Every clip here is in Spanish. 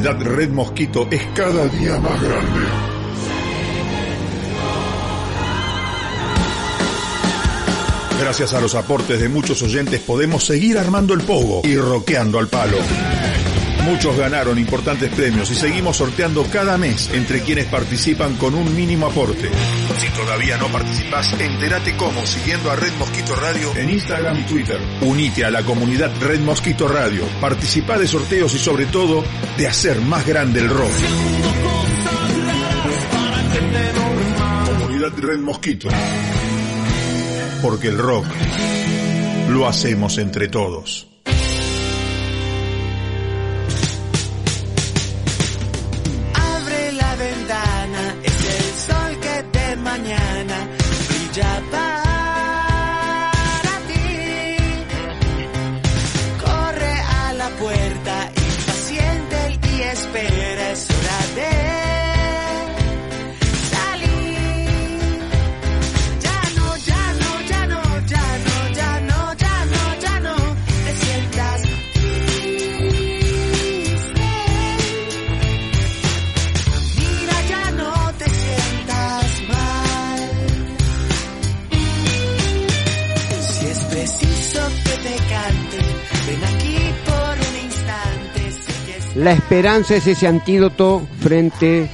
Red Mosquito es cada día más grande. Gracias a los aportes de muchos oyentes podemos seguir armando el pogo y roqueando al palo. Muchos ganaron importantes premios y seguimos sorteando cada mes entre quienes participan con un mínimo aporte. Si todavía no participas, entérate cómo siguiendo a Red Mosquito Radio en Instagram y Twitter. Unite a la comunidad Red Mosquito Radio, participa de sorteos y sobre todo de hacer más grande el rock. Comunidad Red Mosquito. Porque el rock lo hacemos entre todos. La esperanza es ese antídoto frente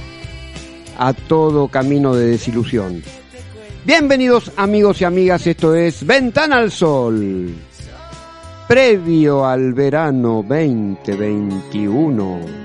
a todo camino de desilusión. Bienvenidos amigos y amigas, esto es Ventana al Sol. Previo al verano 2021.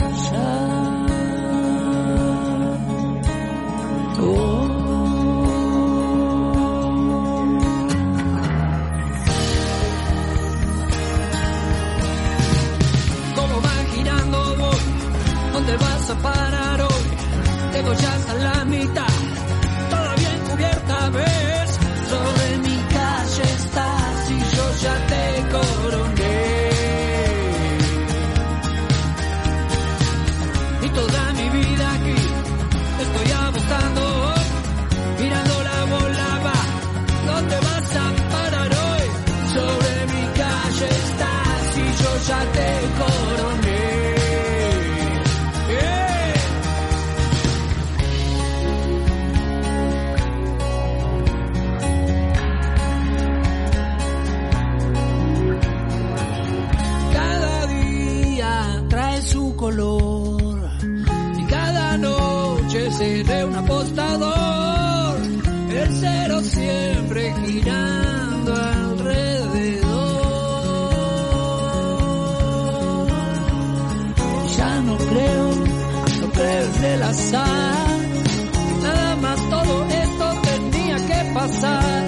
a parar hoy. Llego ya hasta la mitad. pensar. Nada más todo esto tenía que pasar.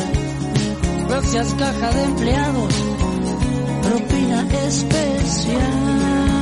Gracias caja de empleados, propina especial.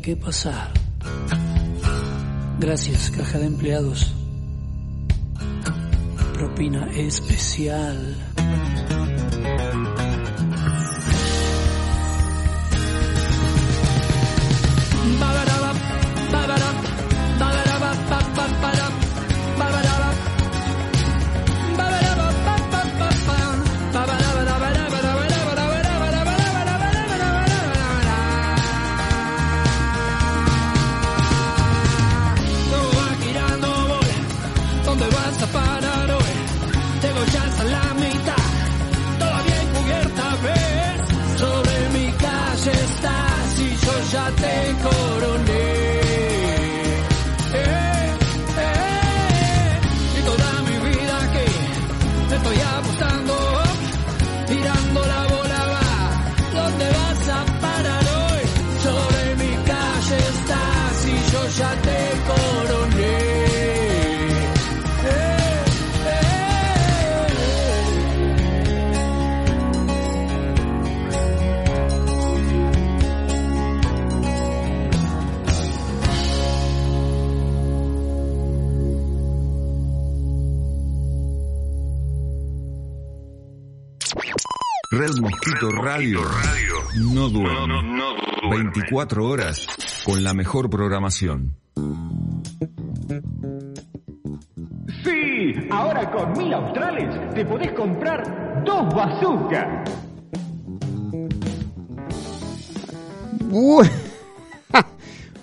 Tenía que pasar. Gracias, caja de empleados. Propina especial. Mosquito Radio. No duerme. 24 horas con la mejor programación. Sí, ahora con mil australes te podés comprar dos bazookas.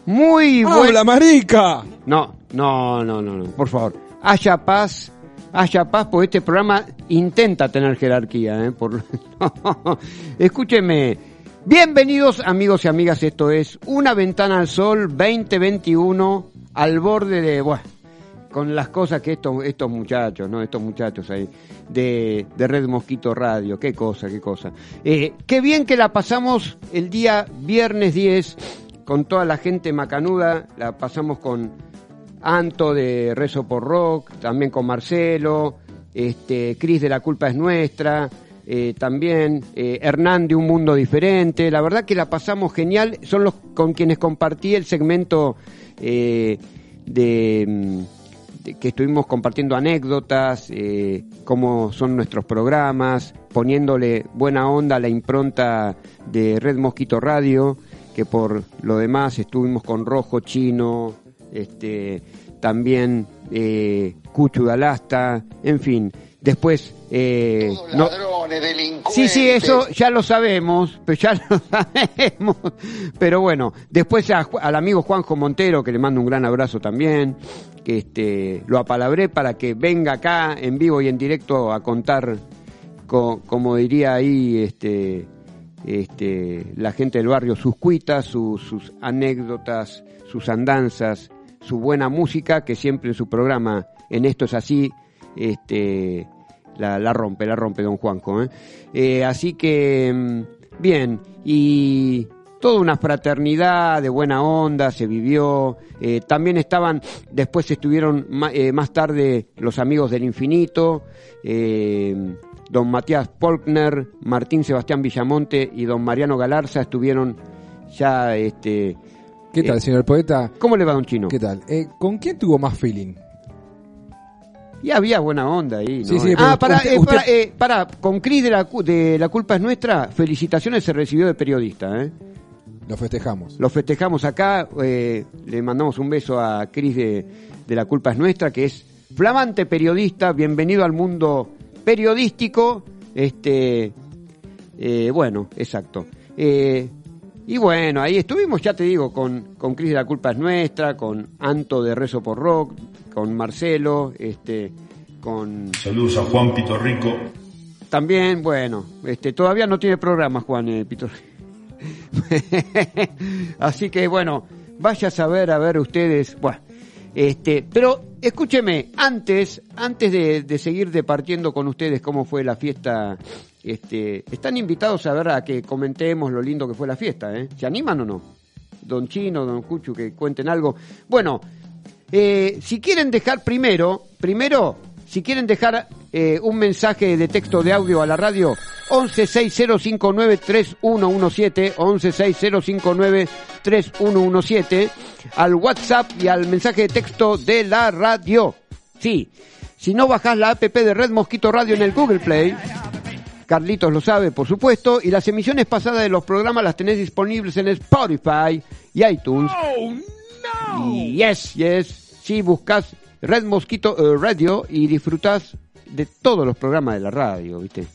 Muy bueno. ¡Habla, marica! No, no, no, no, no, por favor. Haya paz, haya paz, porque este programa intenta tener jerarquía. ¿eh? Por... Escúcheme. Bienvenidos amigos y amigas, esto es Una Ventana al Sol 2021 al borde de... Bueno, con las cosas que estos, estos muchachos, ¿no? Estos muchachos ahí de, de Red Mosquito Radio, qué cosa, qué cosa. Eh, qué bien que la pasamos el día viernes 10 con toda la gente macanuda, la pasamos con Anto de Rezo por Rock, también con Marcelo, este, Cris de La Culpa es Nuestra, eh, también eh, Hernán de Un Mundo Diferente. La verdad que la pasamos genial. Son los con quienes compartí el segmento eh, de, de, que estuvimos compartiendo anécdotas, cómo son nuestros programas, poniéndole buena onda a la impronta de Red Mosquito Radio, que por lo demás estuvimos con Rojo Chino, este, también eh, Cuchu Dalasta, en fin. Después, eh, no, ladrones, delincuentes. Sí, sí, eso ya lo sabemos, pero ya lo sabemos. Pero bueno, después a, al amigo Juanjo Montero, que le mando un gran abrazo también, que este, lo apalabré para que venga acá en vivo y en directo a contar, co, como diría ahí este, este, la gente del barrio, sus cuitas, sus anécdotas, sus andanzas, su buena música, que siempre en su programa, en esto es así, este, la, rompe, la rompe don Juanjo. ¿eh? Eh, así que, mm, bien, y toda una fraternidad de buena onda se vivió. Eh, también estaban, después estuvieron más tarde los amigos del infinito, don Matías Polkner, Martín Sebastián Villamonte y don Mariano Galarza estuvieron ya... este ¿Qué tal, señor poeta? ¿Cómo le va, don Chino? ¿Qué tal? ¿Con quién tuvo más feeling? Y había buena onda ahí, ¿no? Sí, sí, ah, para, usted, eh, usted... para, eh, para, con Cris de la, de la Culpa es Nuestra, felicitaciones se recibió de periodista, ¿eh? Lo festejamos. Lo festejamos acá, eh, le mandamos un beso a Cris de, de La Culpa es Nuestra, que es flamante periodista, bienvenido al mundo periodístico, este, eh, bueno, exacto. Y bueno, ahí estuvimos, ya te digo, con, con Cris de La Culpa es Nuestra, con Anto de Rezo por Rock, con Marcelo, este, con... Saludos a Juan Pitorrico. También, bueno, este, todavía no tiene programa Juan eh, Pitorrico. Así que bueno, vaya a saber, a ver ustedes, bueno, este, pero escúcheme, antes, antes de, seguir departiendo con ustedes cómo fue la fiesta, este, están invitados a ver a que comentemos lo lindo que fue la fiesta, ¿eh? ¿Se animan o no? Don Chino, Don Cuchu, que cuenten algo. Bueno, eh, si quieren dejar primero, primero, si quieren dejar eh, un mensaje de texto de audio a la radio, 1160593117, 1160593117, al WhatsApp y al mensaje de texto de la radio. Sí, si no bajás la app de Red Mosquito Radio en el Google Play, Carlitos lo sabe, por supuesto, y las emisiones pasadas de los programas las tenés disponibles en Spotify y iTunes. Y yes, yes, si buscas Red Mosquito eh, Radio y disfrutás de todos los programas de la radio, ¿viste?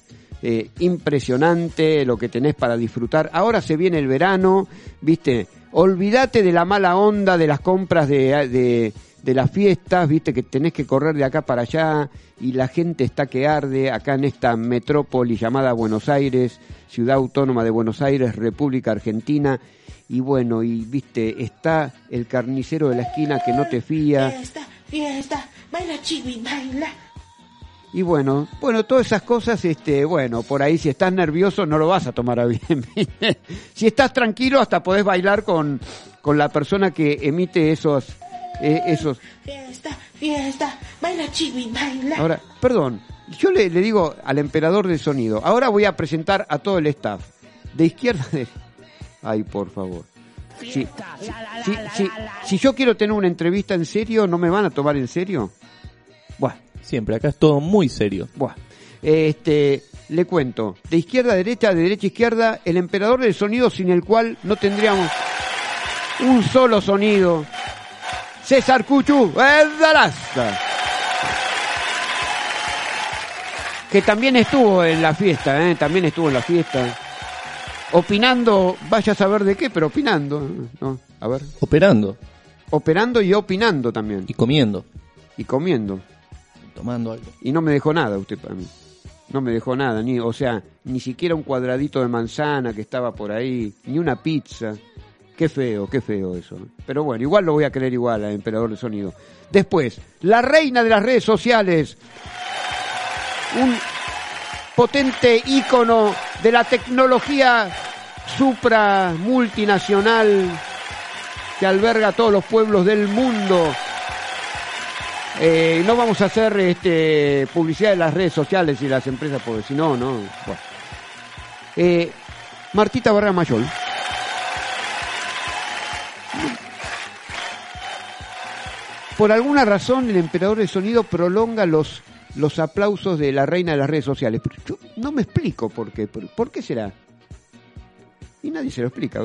Eh, impresionante lo que tenés para disfrutar. Ahora se viene el verano, ¿viste? Olvídate de la mala onda de las compras de, de, de las fiestas, ¿viste? Que tenés que correr de acá para allá y la gente está que arde acá en esta metrópoli llamada Buenos Aires, ciudad autónoma de Buenos Aires, República Argentina. Y bueno, y viste, está el carnicero de la esquina que no te fía. Fiesta, baila chibi, baila. Y bueno, bueno, todas esas cosas, este, bueno, por ahí si estás nervioso no lo vas a tomar a bien. si estás tranquilo hasta podés bailar con, con la persona que emite esos, eh, esos. Fiesta, fiesta, baila chibi, baila. Ahora, perdón, yo le, le digo al emperador del sonido, ahora voy a presentar a todo el staff. De izquierda de... Ay, por favor. Si, si, si, si- yo quiero tener una entrevista en serio, ¿no me van a tomar en serio? Bueno. Siempre, acá es todo muy serio. Buah. Este, le cuento, de izquierda a derecha, de derecha a izquierda, el emperador del sonido sin el cual no tendríamos un solo sonido. César Cuchu, el Dalasta. Que también estuvo en la fiesta, ¿eh? también estuvo en la fiesta. Opinando, vaya a saber de qué, pero opinando. ¿no? A ver. Operando Operando y opinando también. y comiendo, Y comiendo. tomando algo. Y no me dejó nada usted para mí. No me dejó nada, ni, o sea, ni siquiera un cuadradito de manzana que estaba por ahí, ni una pizza. Qué feo, qué feo eso. Pero bueno, igual lo voy a creer igual al emperador del sonido. Después, la reina de las redes sociales. Un potente ícono de la tecnología supra multinacional que alberga a todos los pueblos del mundo. Eh, no vamos a hacer este, publicidad de las redes sociales y las empresas, porque si no, no. Eh, Martita Barra Mayol. Por alguna razón, el emperador de sonido prolonga los, los aplausos de la reina de las redes sociales. Pero yo no me explico por qué. ¿Por, qué será? Y nadie se lo explica.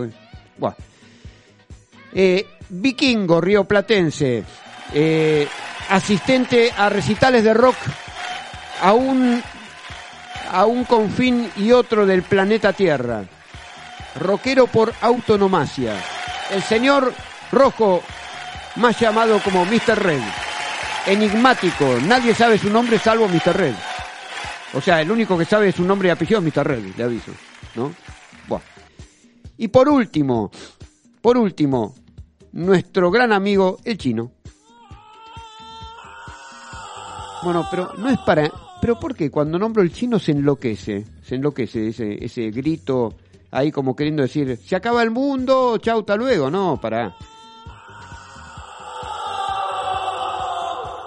Eh, vikingo rioplatense, eh, asistente a recitales de rock a un, a un confín y otro del planeta Tierra. Rockero por autonomacia. El señor Rojo, más llamado como Mr. Red. Enigmático, nadie sabe su nombre salvo Mr. Red. O sea, el único que sabe su nombre y apellido es Mr. Red, le aviso. ¿No? Buah. Y por último, por último, nuestro gran amigo el chino. Bueno, pero no es para... Pero ¿por qué? Cuando nombro el chino se enloquece, se enloquece ese, ese grito ahí como queriendo decir, se acaba el mundo, chau, hasta luego, no, para.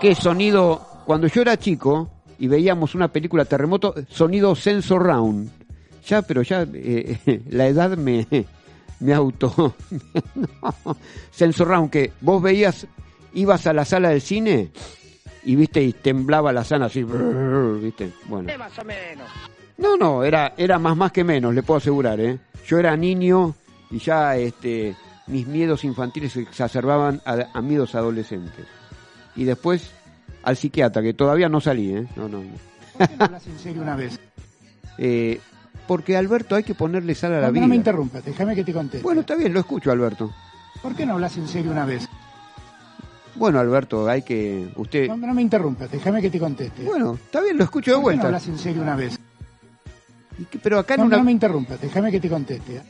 Qué sonido, cuando yo era chico y veíamos una película Terremoto, sonido sensor round. Ya, pero ya eh, la edad me, me auto... no. Sensor round, que vos veías, ibas a la sala del cine y viste y temblaba la sala así, brrr, viste, bueno. Más o menos. No, no, era, era más más que menos, le puedo asegurar, ¿eh? Yo era niño y ya este, mis miedos infantiles se exacerbaban a, a miedos adolescentes. Y después al psiquiatra, que todavía no salí, ¿eh? No, no. ¿Por qué no hablas en serio una vez? Eh, porque Alberto hay que ponerle sal a la No, vida. no me interrumpas, déjame que te conteste. Bueno, está bien, lo escucho, Alberto. ¿Por qué no hablas en serio una vez? Bueno, Alberto, hay que... Usted... No, no me interrumpas, déjame que te conteste. Bueno, está bien, lo escucho de ¿Por qué no vuelta. hablas en serio una vez? Pero acá en No, una... no me interrumpas, déjame que te conteste.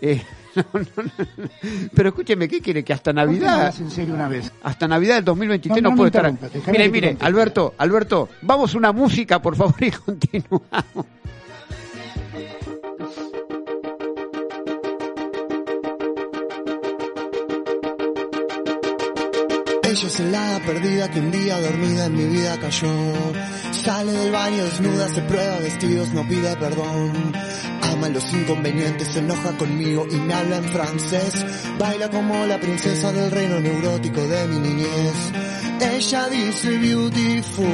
Eh, no, no, no. Pero escúcheme, ¿qué quiere? Que hasta ¿Por qué no Navidad... en serio una vez? Hasta Navidad del 2023 No, no, no puedo me estar. Mire, mire. Alberto, Alberto, vamos una música, por favor, y continuamos. Ella es el hada perdida que un día dormida en mi vida cayó. Sale del baño desnuda, se prueba vestidos, no pide perdón. Ama los inconvenientes, se enoja conmigo y me habla en francés. Baila como la princesa del reino neurótico de mi niñez. Ella dice beautiful,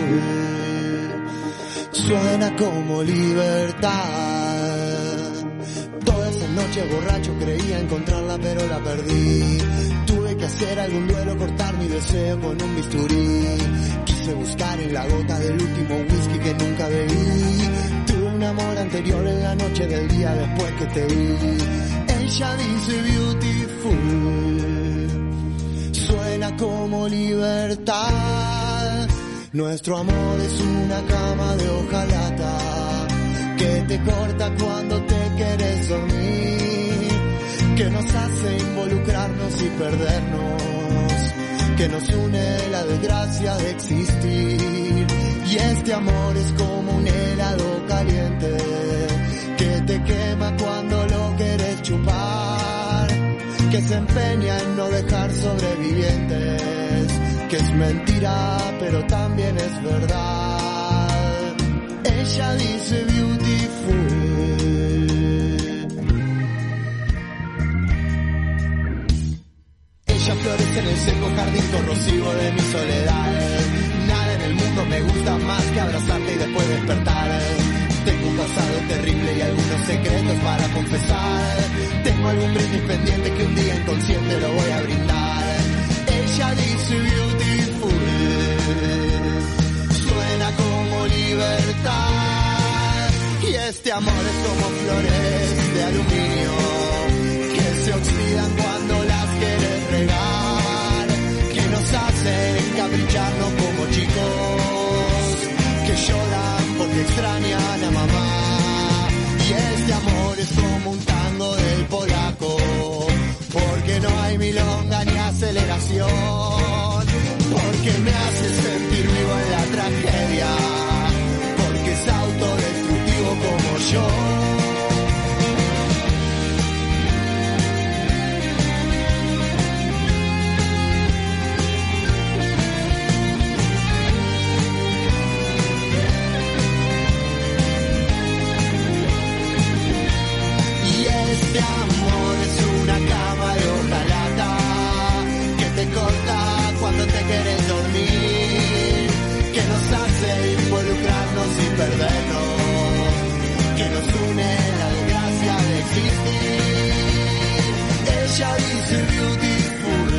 suena como libertad. Toda esa noche borracho creía encontrarla pero la perdí. Tuve que hacer algún duelo, cortar mi deseo con un bisturí. Quise buscar en la gota del último whisky que nunca bebí. Un amor anterior en la noche del día después que te vi. Ella dice beautiful, suena como libertad. Nuestro amor es una cama de hojalata que te corta cuando te quieres dormir, que nos hace involucrarnos y perdernos, que nos une la desgracia de existir. Y este amor es como un helado caliente que te quema cuando lo quieres chupar, que se empeña en no dejar sobrevivientes, que es mentira pero también es verdad. Ella dice beautiful. Ella florece en el seco jardín corrosivo de mi soledad. Me gusta más que abrazarte y después despertar. Tengo un pasado terrible y algunos secretos para confesar. Tengo algún brindis pendiente que un día inconsciente lo voy a brindar. Ella dice beautiful, suena como libertad. Y este amor es como flores de aluminio que se oxidan cuando las quieres regar, que nos hacen capricharnos como chicos, porque extrañan a mamá. Y este amor es como un tango del polaco, porque no hay milonga ni aceleración, porque me hace sentir vivo en la tragedia, porque es autodestructivo como yo. Una cama de hojalata que te corta cuando te quieres dormir, que nos hace involucrarnos y perdernos, que nos une la desgracia de existir. Ella dice beautiful,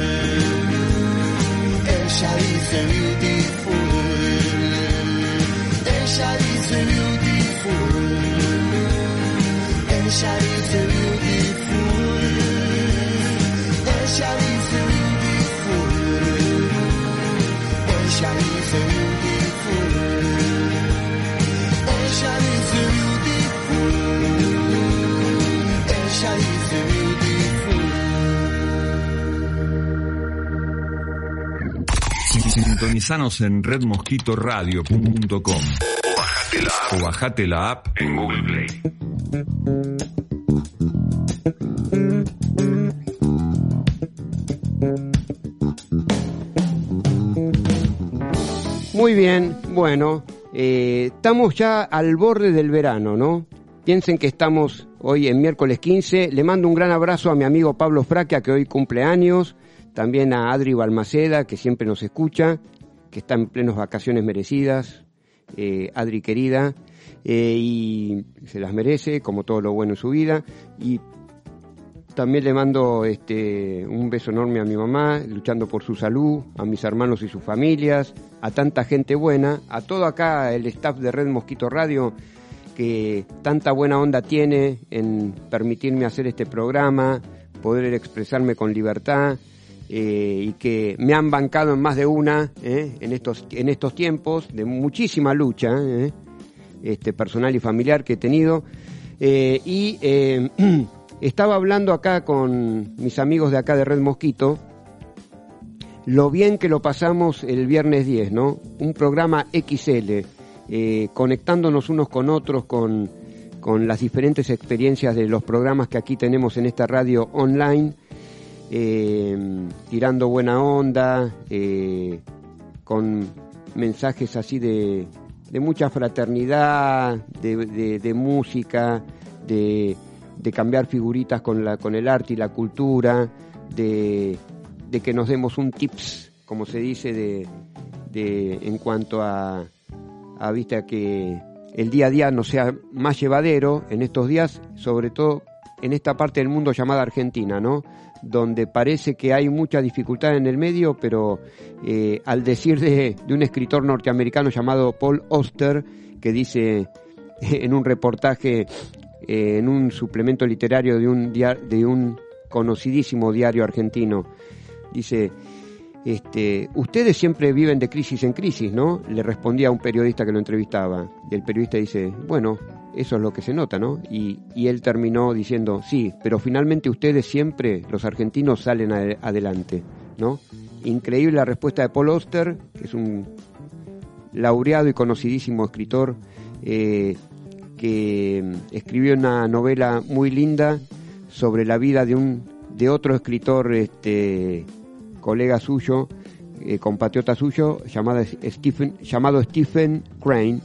ella dice beautiful, ella dice beautiful. Ella dice Sintonizanos en redmosquitoradio.com o bajate la app en Google Play. Muy bien, bueno, eh, estamos ya al borde del verano, ¿no? Piensen que estamos hoy en miércoles 15. Le mando un gran abrazo a mi amigo Pablo Fraquia, que hoy cumple años. También a Adri Balmaceda, que siempre nos escucha, que está en plenas vacaciones merecidas. Eh, Adri querida. eh, y se las merece, como todo lo bueno en su vida. Y también le mando este, un beso enorme a mi mamá, luchando por su salud, a mis hermanos y sus familias, a tanta gente buena, a todo acá el staff de Red Mosquito Radio que tanta buena onda tiene en permitirme hacer este programa, poder expresarme con libertad eh, y que me han bancado en más de una eh, en, estos, en estos tiempos de muchísima lucha eh, este, personal y familiar que he tenido. Y estaba hablando acá con mis amigos de acá de Red Mosquito, lo bien que lo pasamos el viernes 10, ¿no? Un programa XL, conectándonos unos con otros, con, con las diferentes experiencias de los programas que aquí tenemos en esta radio online. Eh, tirando buena onda, eh, con mensajes así de, de mucha fraternidad, de, de- música, de, cambiar figuritas con, la, con el arte y la cultura, de, que nos demos un tips, como se dice, de, de en cuanto a, a vista que el día a día no sea más llevadero en estos días, sobre todo en esta parte del mundo llamada Argentina, ¿no? Donde parece que hay mucha dificultad en el medio, pero eh, al decir de, de un escritor norteamericano llamado Paul Oster, que dice en un reportaje, eh, en un suplemento literario de un, de un conocidísimo diario argentino, dice, este, ustedes siempre viven de crisis en crisis, ¿no? Le respondía a un periodista que lo entrevistaba. Y el periodista dice, bueno, eso es lo que se nota, ¿no? Y, él terminó diciendo, sí, pero finalmente ustedes siempre, los argentinos, salen ade- adelante, ¿no? Increíble la respuesta de Paul Oster, que es un laureado y conocidísimo escritor, eh, que escribió una novela muy linda sobre la vida de un de otro escritor este colega suyo eh, compatriota suyo llamado Stephen Crane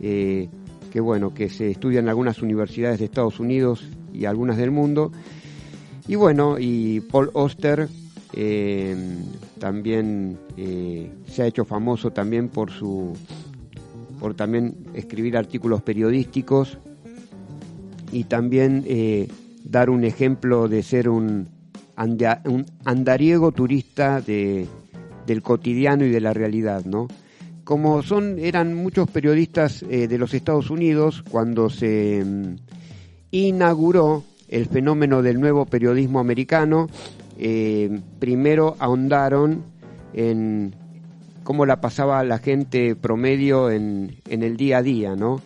eh, que bueno que se estudia en algunas universidades de Estados Unidos y algunas del mundo. Y bueno y Paul Oster eh, también se ha hecho famoso también por su por también escribir artículos periodísticos y también dar un ejemplo de ser un, un andariego turista de, del cotidiano y de la realidad, ¿no? Como son, eran muchos periodistas eh, de los Estados Unidos cuando se mm, inauguró el fenómeno del nuevo periodismo americano, eh, primero ahondaron en cómo la pasaba la gente promedio en, en el día a día, ¿no?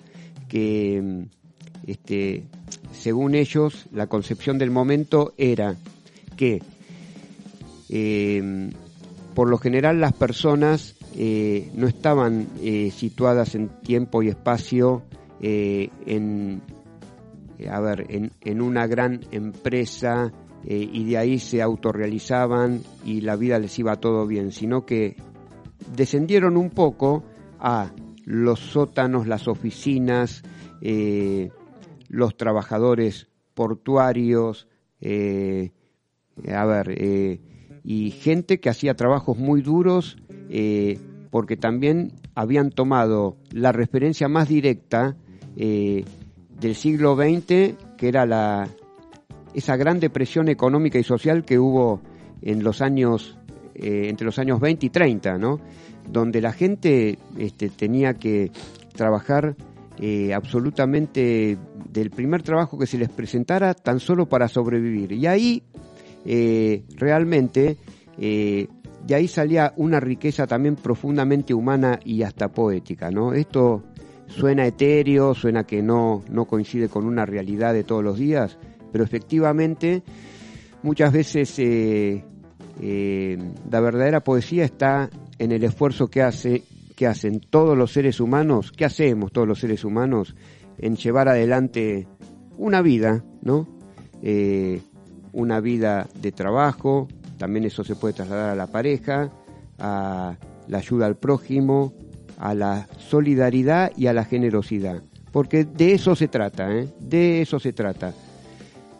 Que mm, este, según ellos, la concepción del momento era que eh, por lo general las personas eh, no estaban eh, situadas en tiempo y espacio en, a ver, en, en una gran empresa y de ahí se autorrealizaban y la vida les iba todo bien, sino que descendieron un poco a los sótanos, las oficinas, los trabajadores portuarios, a ver, eh, y gente que hacía trabajos muy duros eh, porque también habían tomado la referencia más directa eh, del siglo XX, que era la, esa gran depresión económica y social que hubo en los años, eh, entre los años 20 y 30, ¿no? Donde la gente este, tenía que trabajar eh, absolutamente del primer trabajo que se les presentara tan solo para sobrevivir. Y ahí eh, realmente eh, de ahí salía una riqueza también profundamente humana y hasta poética, ¿no? Esto suena etéreo, suena que no, no coincide con una realidad de todos los días, pero efectivamente muchas veces eh, la verdadera poesía está en el esfuerzo que hace que hacen todos los seres humanos, que hacemos todos los seres humanos en llevar adelante una vida, ¿no? Una vida de trabajo, también eso se puede trasladar a la pareja, a la ayuda al prójimo, a la solidaridad y a la generosidad. Porque de eso se trata, ¿eh? De eso se trata.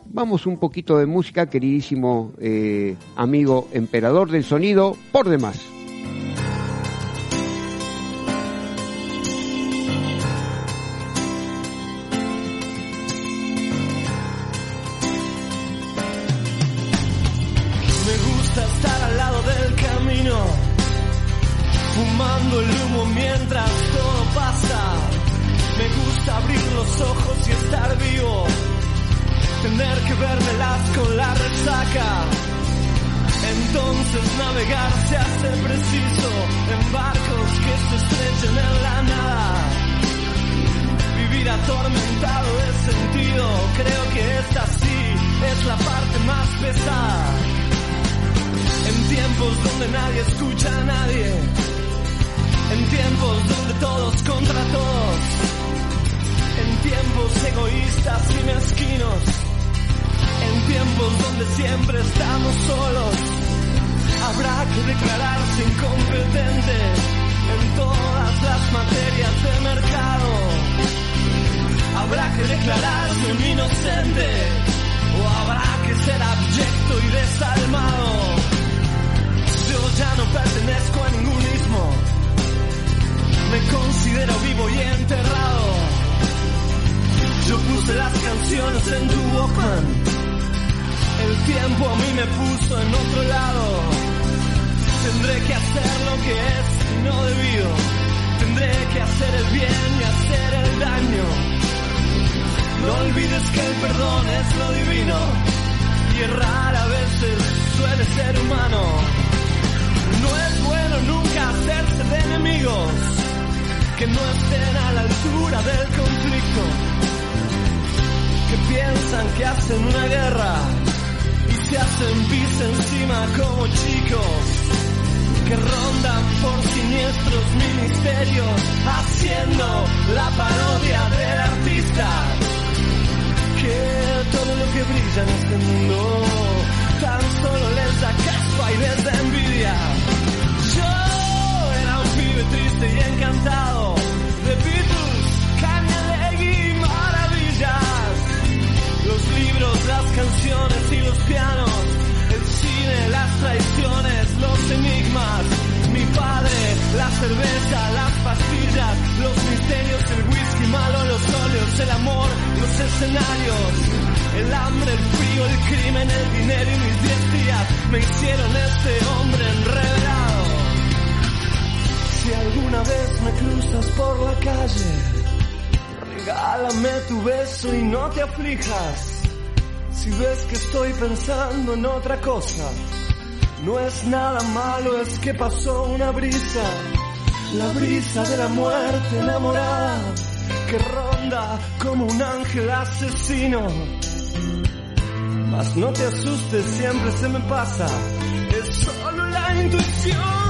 Vamos un poquito de música, queridísimo eh, amigo emperador del sonido, por demás. Olvides que el perdón es lo divino y errar a veces suele ser humano. No es bueno nunca hacerse de enemigos que no estén a la altura del conflicto, que piensan que hacen una guerra y se hacen pis encima como chicos que rondan por siniestros ministerios haciendo la parodia del artista todo lo que brilla en este mundo tan solo les da caspa y les da envidia. Yo era un pibe triste y encantado de Beatles, Cañalegui y maravillas. Los libros, las canciones y los pianos, el cine, las traiciones, los enigmas. La cerveza, las pastillas, los misterios, el whisky malo, los óleos, el amor, los escenarios, el hambre, el frío, el crimen, el dinero y mis diez días me hicieron este hombre enredado. Si alguna vez me cruzas por la calle, regálame tu beso y no te aflijas. Si ves que estoy pensando en otra cosa, no es nada malo, es que pasó una brisa, la brisa de la muerte enamorada, que ronda como un ángel asesino. Mas no te asustes, siempre se me pasa, es solo la intuición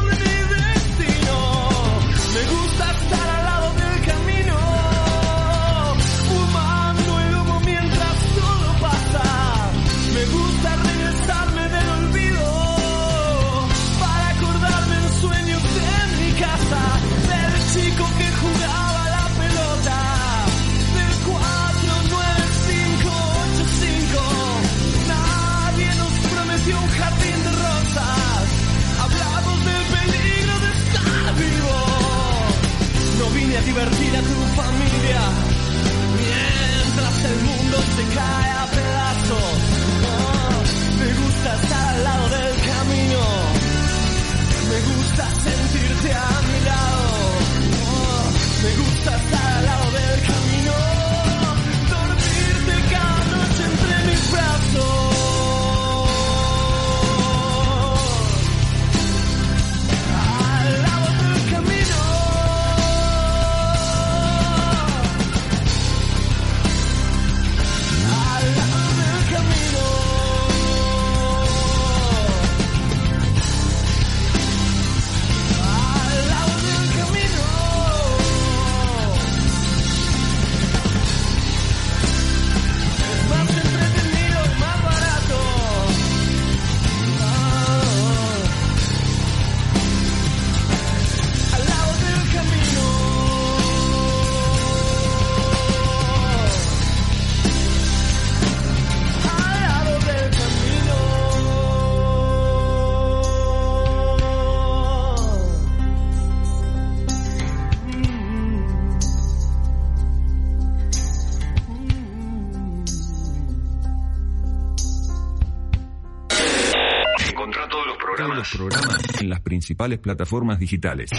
principales plataformas digitales.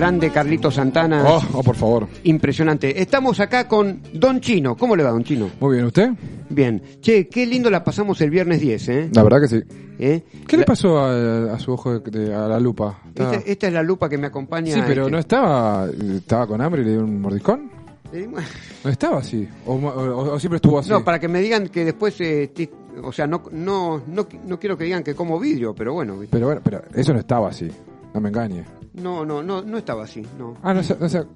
Grande Carlito Santana. Oh, oh, por favor. Impresionante. Estamos acá con Don Chino. ¿Cómo le va, Don Chino? Muy bien, ¿usted? Bien. Che, qué lindo la pasamos el viernes 10, ¿eh? La verdad que sí. ¿Eh? ¿Qué le pasó a, a su ojo de, de- a la lupa? Estaba- Esta, esta es la lupa que me acompaña. sí, pero este- no estaba, estaba con hambre y le dio un mordiscón. No estaba así. O, o- o siempre estuvo así. No, para que me digan que después, eh, ti- o sea, no, no, no, no quiero que digan que como vidrio, pero bueno, Pero bueno, pero eso no estaba así. No me engañe. No, no, no, no estaba así, no. Ah, no, no se-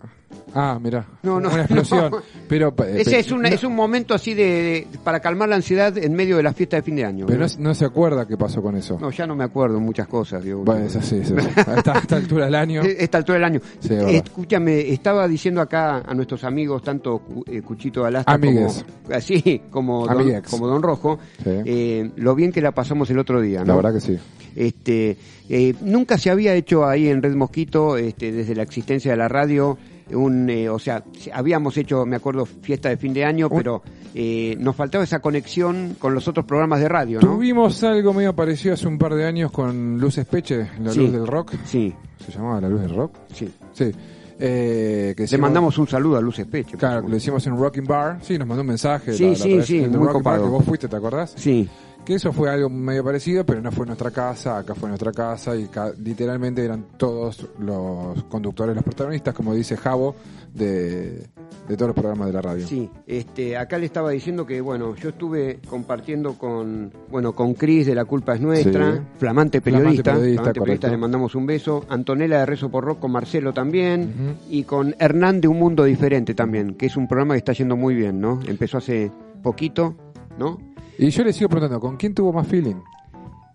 Ah, mira. No, no, Una explosión. no. Pero, Ese es un, no- es un momento así de, de- para calmar la ansiedad en medio de la fiesta de fin de año. Pero ¿no? se acuerda qué pasó con eso. No, ya no me acuerdo muchas cosas. Digo, Bueno, es así, es así. A esta, a esta altura del año. Esta altura del año. Sí. Escúchame, estaba diciendo acá a nuestros amigos, tanto eh, Cuchito Alastra como, Amigues. así, como, don, como Don Rojo, Sí. eh, lo bien que la pasamos el otro día. La verdad que sí. Este, eh, nunca se había hecho ahí en Red Mosquito, este, desde la existencia de la radio, un, eh, o sea, habíamos hecho, me acuerdo, fiesta de fin de año, pero eh, nos faltaba esa conexión con los otros programas de radio, ¿no? Tuvimos algo medio parecido hace un par de años con Luces Peche, la Sí. luz del rock. Sí, ¿Se llamaba la luz del rock? sí. Sí. Eh, que Le hicimos- mandamos un saludo a Luces Pecho. Claro, lo hicimos en Rocking Bar. Sí, nos mandó un mensaje. Sí, la- la sí, sí, muy Bar, que vos fuiste, ¿te acordás? Sí, Que eso fue algo medio parecido, pero no fue nuestra casa, acá fue nuestra casa y literalmente eran todos los conductores, los protagonistas, como dice Javo, de, de todos los programas de la radio. Sí, este, acá le estaba diciendo que, bueno, yo estuve compartiendo con, bueno, con Cris de La Culpa es Nuestra, Sí. flamante periodista, Flamante periodista, flamante periodista, correcto. le mandamos un beso, Antonella de Rezo por Rock con Marcelo también, y con Hernán de Un Mundo Diferente también, que es un programa que está yendo muy bien, ¿no? Empezó hace poquito, ¿no? Y yo le sigo preguntando, ¿con quién tuvo más feeling?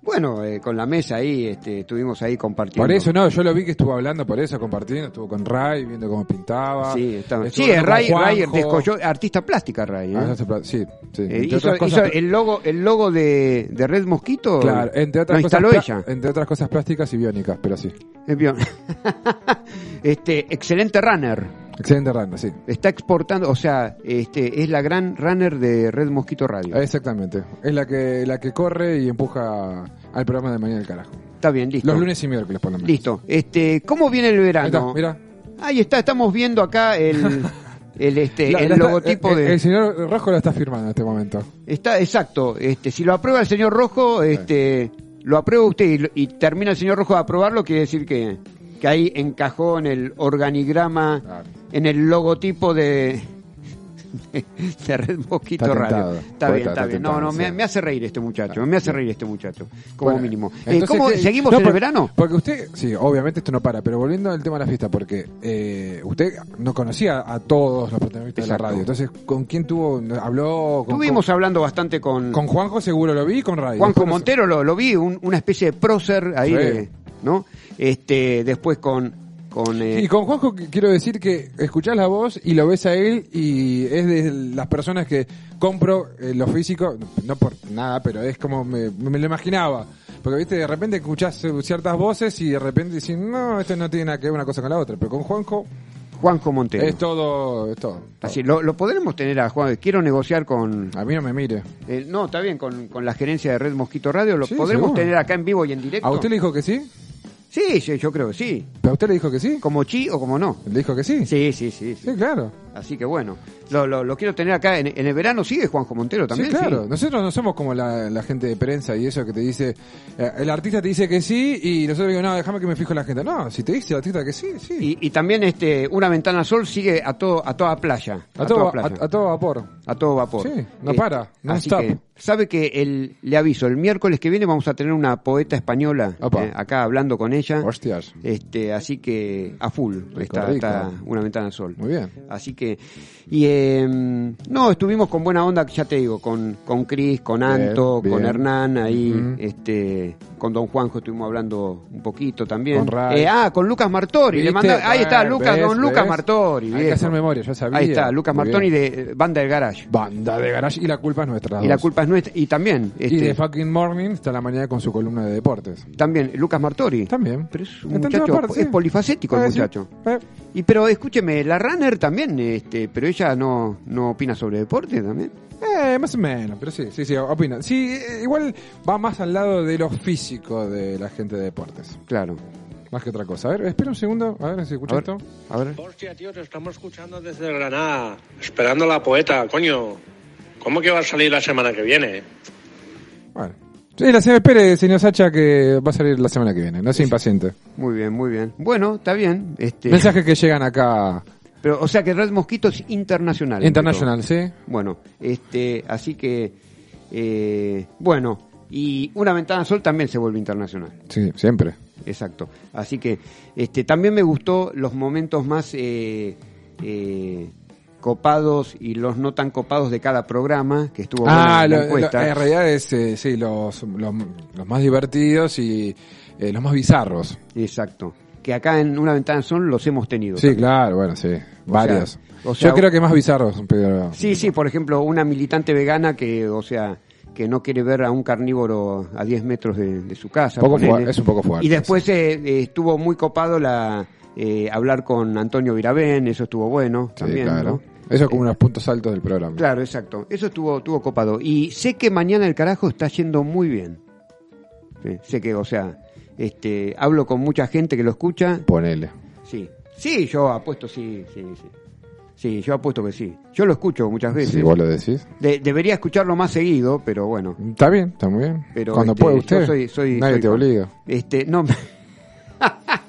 Bueno, eh, con la mesa ahí, este, estuvimos ahí compartiendo. Por eso, no, yo lo vi que estuvo hablando por eso, compartiendo, estuvo con Ray, viendo cómo pintaba. Sí, estaba- sí, Ray, Ray descolló- artista plástica Ray. ¿eh? Ah, se pla- sí, sí. Eh, hizo, cosas, el logo, el logo de, de Red Mosquito. Claro, entre otras, cosas, ella. entre otras cosas plásticas y biónicas, pero sí. Es bien. este, excelente runner. Excelente randa, sí. Está exportando, o sea, este, es la gran runner de Red Mosquito Radio. Exactamente. Es la que la que corre y empuja al programa de Mañana del Carajo. Está bien, listo. Los lunes y miércoles, por lo menos. Listo. Este, ¿cómo viene el Ahí verano? está, mira. Ahí está, estamos viendo acá el, el, este, La- el la logotipo el, de. El señor Rojo lo está firmando en este momento. Está, exacto. Este, si lo aprueba el señor Rojo, este, lo aprueba usted y, y termina el señor Rojo de aprobarlo, quiere decir que, que ahí encajó en el organigrama, en el logotipo de, de Red Mosquito Está Radio. tentado. Está Poeta, bien, está está bien. No, tentado, no, me, sí. me hace reír este muchacho, me hace reír este muchacho, como Bueno, mínimo. Eh, entonces, ¿cómo- ¿qué- ¿Seguimos no, en el verano? Porque usted, sí, obviamente esto no para, pero volviendo al tema de la fiesta, porque eh, usted no conocía a todos los protagonistas Exacto. de la radio. Entonces, ¿con quién tuvo? ¿Habló? Con, Estuvimos hablando bastante con, con, Juanjo seguro lo vi con Ray. Juanjo Montero, lo, lo vi, un- una especie de prócer ahí, Sí. de- ¿no? Este, después con... con eh, Y con Juanjo qu- quiero decir que escuchás la voz y lo ves a él y es de las personas que compro eh, lo físico, no por nada, pero es como me, me lo imaginaba. Porque viste, de repente escuchás eh, ciertas voces y de repente decís, no, esto no tiene nada que ver una cosa con la otra. Pero con Juanjo Juanjo Montero. es todo, es todo. Así, lo, lo podremos tener a Juan. Quiero negociar con. A mí no me mire. eh, no, está bien, con, con la gerencia de Red Mosquito Radio. Lo Sí, podremos seguro. tener acá en vivo y en directo. ¿A usted le dijo que sí? Sí, sí, yo creo que sí. ¿Pero a usted le dijo que sí? Como chi o como no. ¿Le dijo que sí? Sí, sí, sí. sí. Sí, claro. Así que bueno, lo, lo, lo quiero tener acá. En, en el verano sigue Juanjo Montero también. sí, claro. sí. Nosotros no somos como la, la gente de prensa y eso que te dice, eh, el artista te dice que sí y nosotros digo, no, déjame que me fijo en la gente. No, si te dice el artista que sí, sí. Y, y también este una ventana sol sigue a todo a toda playa. a, toda todo, playa. a, a todo vapor. a todo vapor. Sí, no Eh, para, no así stop. que, sabe que el, le aviso, el miércoles que viene vamos a tener una poeta española eh, acá hablando con ella. Hostias. Este, así que a full está, rico. está una ventana sol. Muy bien. Así que... Y eh, no, estuvimos con buena onda, ya te digo, con, con Cris, con Anto, bien. con Hernán, ahí, este, con Don Juanjo estuvimos hablando un poquito también. Con. Eh, ah, con Lucas Martori, le manda- ahí está, Lucas, ¿ves? Don Lucas ¿ves? Martori. Hay que hacer memoria, yo sabía. Ahí está, Lucas Muy bien. de Banda del Garage. Banda de Garage y la culpa es nuestra. Y la culpa es nuestra. Y también, Y este, de Fucking Morning está la mañana con su columna de deportes. también, Lucas Martori. También. Pero es un muchacho, es polifacético el sí. muchacho. Eh, Y pero escúcheme, la Runner también, este, pero ella no, no opina sobre deporte también. Eh, más o menos, pero sí, sí, sí, opina. Sí, eh, igual va más al lado de lo físico de la gente de deportes. Claro. Más que otra cosa. A ver, espera un segundo, a ver si escucha A ver. esto. A ver. Hostia, tío, te estamos escuchando desde Granada, esperando a la poeta, coño. ¿Cómo que va a salir la semana que viene? Sí, la se espere, señor Sacha, que va a salir la semana que viene. No sea impaciente. Muy bien, muy bien. Bueno, está bien. Este, Mensajes que llegan acá. Pero, o sea que Red Mosquito es internacional. Internacional, sí. Bueno, este, así que, eh, bueno, y una ventana sol también se vuelve internacional. Sí, siempre. Exacto. Así que, este, también me gustó los momentos más eh, eh, copados y los no tan copados de cada programa, que estuvo buena Ah, la lo- lo- encuesta. en realidad es, eh, sí, los, los, los más divertidos y eh, los más bizarros. Exacto. Que acá en una ventana sol los hemos tenido. Sí, claro, bueno, sí. Varios. o sea, Yo creo que más bizarros, pero... Sí, sí, por ejemplo, una militante vegana que, o sea, que no quiere ver a un carnívoro a 10 metros de, de su casa. Poco fuerte, es un poco fuerte, Y después eh, estuvo muy copado la eh, hablar con Antonio Virabén, eso estuvo bueno Sí, también. claro. ¿no? Eso es como unos puntos altos del programa. Claro, exacto. Eso estuvo, estuvo copado. Y sé que mañana el carajo está yendo muy bien. Sí, sé que, o sea, este, hablo con mucha gente que lo escucha. Ponele. Sí. Sí, yo apuesto, sí, sí, sí. Sí, yo apuesto que sí. Yo lo escucho muchas veces. Si vos lo decís. De- debería escucharlo más seguido, pero bueno. Está bien, está muy bien. Pero, Cuando este, puede usted. soy- soy- Nadie soy te obliga. Este, no.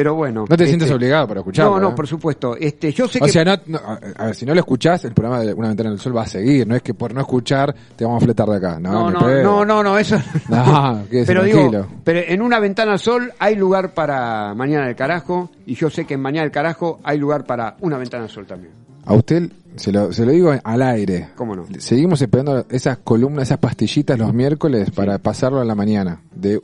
pero bueno. No te este, sientes obligado para escucharlo. No, no, ¿eh? por supuesto. Este, yo sé O que sea, no, no, a ver, si no lo escuchás, el programa de Una Ventana del Sol va a seguir. No es que por no escuchar te vamos a fletar de acá. No, no, no, no, no, no, eso. No, quédese pero tranquilo. digo, pero en una ventana al sol hay lugar para mañana del carajo y yo sé que en mañana del carajo hay lugar para una ventana al sol también. A usted se lo, se lo digo al aire. ¿Cómo no? Seguimos esperando esas columnas, esas pastillitas los miércoles para pasarlo a la mañana. De